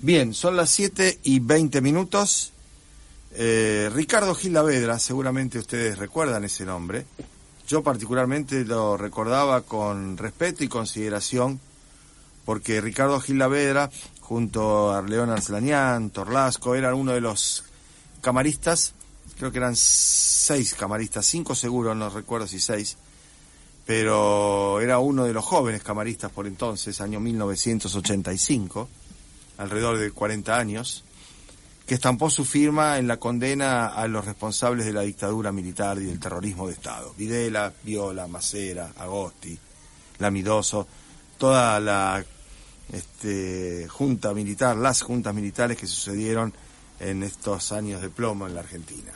Bien, son las 7 y 20 minutos. Eh, Ricardo Gil Lavedra, seguramente ustedes recuerdan ese nombre. Yo particularmente lo recordaba con respeto y consideración porque Ricardo Gil Lavedra, junto a León Arcelanián, Torlasco, eran uno de los camaristas, creo que eran seis camaristas, cinco seguro, no recuerdo si seis, pero era uno de los jóvenes camaristas por entonces, año 1985 alrededor de 40 años, que estampó su firma en la condena a los responsables de la dictadura militar y del terrorismo de Estado. Videla, Viola, Macera, Agosti, Lamidoso, toda la este, junta militar, las juntas militares que sucedieron en estos años de plomo en la Argentina.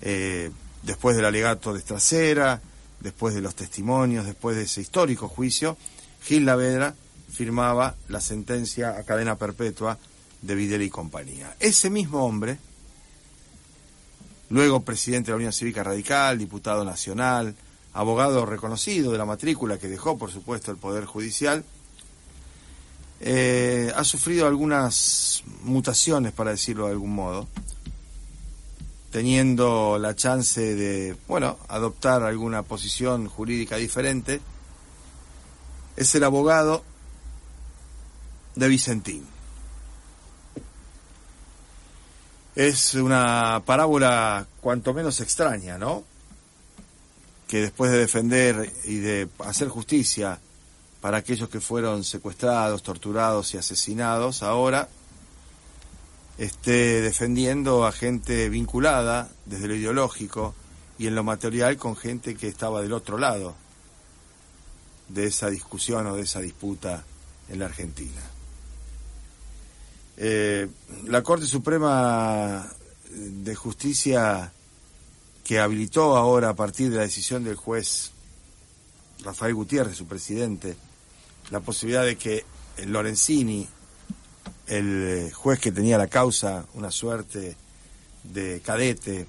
Eh, después del alegato de Estracera, después de los testimonios, después de ese histórico juicio, Gil Lavedra firmaba la sentencia a cadena perpetua de Videla y compañía. Ese mismo hombre, luego presidente de la Unión Cívica Radical, diputado nacional, abogado reconocido de la matrícula que dejó, por supuesto, el Poder Judicial, eh, ha sufrido algunas mutaciones, para decirlo de algún modo, teniendo la chance de, bueno, adoptar alguna posición jurídica diferente. Es el abogado de Vicentín. Es una parábola cuanto menos extraña, ¿no? Que después de defender y de hacer justicia para aquellos que fueron secuestrados, torturados y asesinados, ahora esté defendiendo a gente vinculada desde lo ideológico y en lo material con gente que estaba del otro lado de esa discusión o de esa disputa en la Argentina. Eh, la Corte Suprema de Justicia que habilitó ahora a partir de la decisión del juez Rafael Gutiérrez, su presidente, la posibilidad de que Lorenzini, el juez que tenía la causa, una suerte de cadete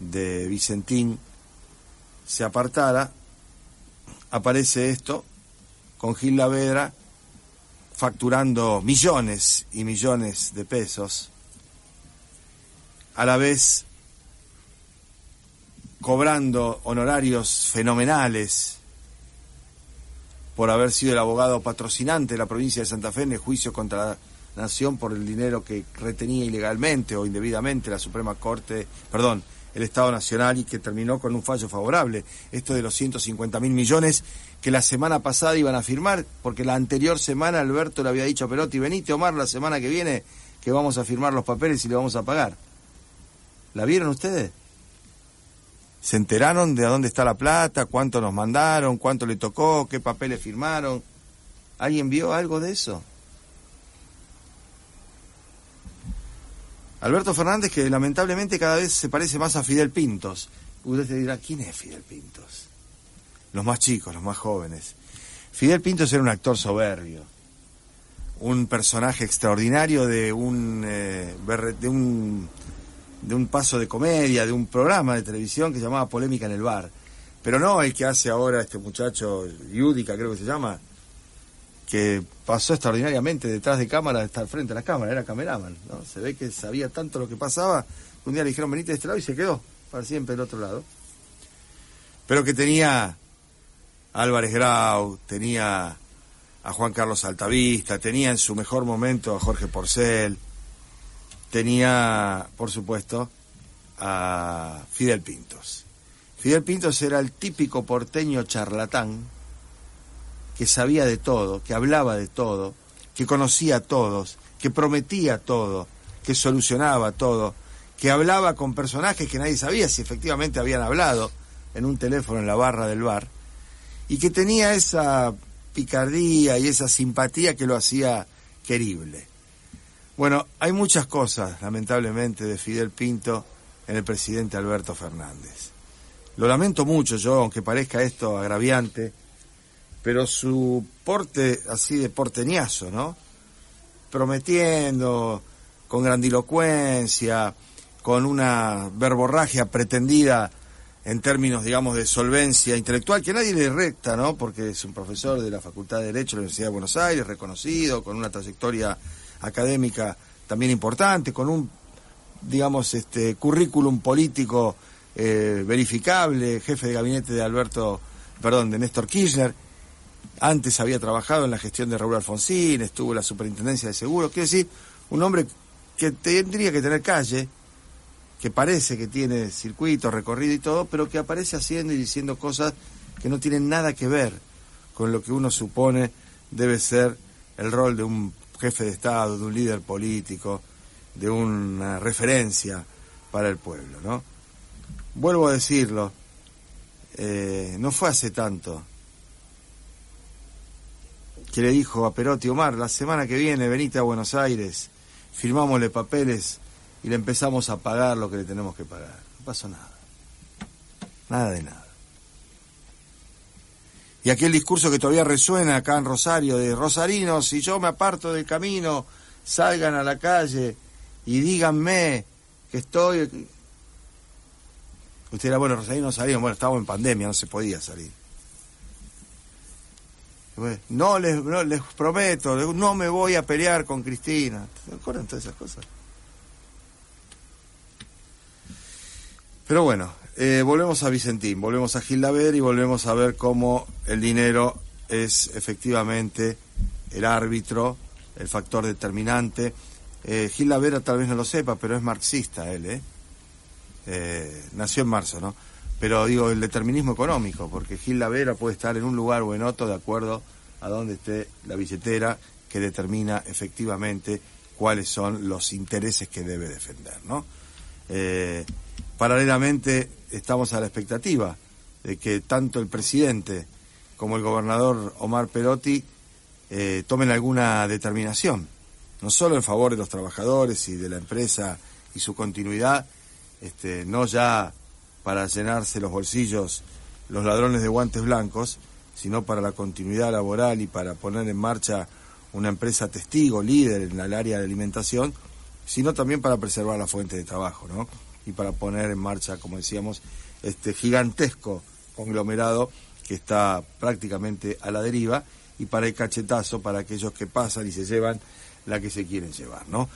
de Vicentín, se apartara, aparece esto con Gil Lavedra facturando millones y millones de pesos, a la vez cobrando honorarios fenomenales por haber sido el abogado patrocinante de la provincia de Santa Fe en el juicio contra nación por el dinero que retenía ilegalmente o indebidamente la Suprema Corte, perdón, el Estado Nacional y que terminó con un fallo favorable. Esto de los 150 mil millones que la semana pasada iban a firmar, porque la anterior semana Alberto le había dicho a Perotti, venite Omar la semana que viene que vamos a firmar los papeles y le vamos a pagar. ¿La vieron ustedes? ¿Se enteraron de a dónde está la plata? ¿Cuánto nos mandaron? ¿Cuánto le tocó? ¿Qué papeles firmaron? ¿Alguien vio algo de eso? Alberto Fernández, que lamentablemente cada vez se parece más a Fidel Pintos. Usted te dirá, ¿quién es Fidel Pintos? Los más chicos, los más jóvenes. Fidel Pintos era un actor soberbio, un personaje extraordinario de un, eh, de un, de un paso de comedia, de un programa de televisión que se llamaba Polémica en el Bar. Pero no el que hace ahora este muchacho, Yudica creo que se llama, que pasó extraordinariamente detrás de cámara, estar frente a la cámara, era cameraman, ¿no? Se ve que sabía tanto lo que pasaba, un día le dijeron venite de este lado y se quedó para siempre del otro lado. Pero que tenía a Álvarez Grau, tenía a Juan Carlos Altavista, tenía en su mejor momento a Jorge Porcel, tenía, por supuesto, a Fidel Pintos. Fidel Pintos era el típico porteño charlatán, que sabía de todo, que hablaba de todo, que conocía a todos, que prometía todo, que solucionaba todo, que hablaba con personajes que nadie sabía si efectivamente habían hablado en un teléfono en la barra del bar, y que tenía esa picardía y esa simpatía que lo hacía querible. Bueno, hay muchas cosas, lamentablemente, de Fidel Pinto en el presidente Alberto Fernández. Lo lamento mucho yo, aunque parezca esto agraviante, pero su porte así de porteñazo, ¿no? Prometiendo, con grandilocuencia, con una verborragia pretendida en términos, digamos, de solvencia intelectual, que nadie le recta, ¿no? Porque es un profesor de la Facultad de Derecho de la Universidad de Buenos Aires, reconocido, con una trayectoria académica también importante, con un, digamos, este currículum político eh, verificable, jefe de gabinete de Alberto, perdón, de Néstor Kirchner. Antes había trabajado en la gestión de Raúl Alfonsín, estuvo en la superintendencia de seguros. Quiero decir, un hombre que tendría que tener calle, que parece que tiene circuito, recorrido y todo, pero que aparece haciendo y diciendo cosas que no tienen nada que ver con lo que uno supone debe ser el rol de un jefe de Estado, de un líder político, de una referencia para el pueblo, ¿no? Vuelvo a decirlo, eh, no fue hace tanto que le dijo a Perotti Omar, la semana que viene venite a Buenos Aires, firmámosle papeles y le empezamos a pagar lo que le tenemos que pagar. No pasó nada. Nada de nada. Y aquel discurso que todavía resuena acá en Rosario de Rosarinos, si yo me aparto del camino, salgan a la calle y díganme que estoy... Usted era, bueno, Rosarinos salían, bueno, estábamos en pandemia, no se podía salir. No les, no, les prometo, no me voy a pelear con Cristina. ¿Se acuerdan todas esas cosas? Pero bueno, eh, volvemos a Vicentín, volvemos a Gildaver y volvemos a ver cómo el dinero es efectivamente el árbitro, el factor determinante. Eh, Gildaver tal vez no lo sepa, pero es marxista él, ¿eh? ¿eh? Nació en marzo, ¿no? Pero digo, el determinismo económico, porque Gil Lavera puede estar en un lugar o en otro de acuerdo a donde esté la billetera que determina efectivamente cuáles son los intereses que debe defender, ¿no? Eh, paralelamente estamos a la expectativa de que tanto el presidente como el gobernador Omar Perotti eh, tomen alguna determinación, no solo en favor de los trabajadores y de la empresa y su continuidad, este, no ya para llenarse los bolsillos los ladrones de guantes blancos, sino para la continuidad laboral y para poner en marcha una empresa testigo, líder en el área de alimentación, sino también para preservar la fuente de trabajo, ¿no? Y para poner en marcha, como decíamos, este gigantesco conglomerado que está prácticamente a la deriva y para el cachetazo para aquellos que pasan y se llevan la que se quieren llevar, ¿no?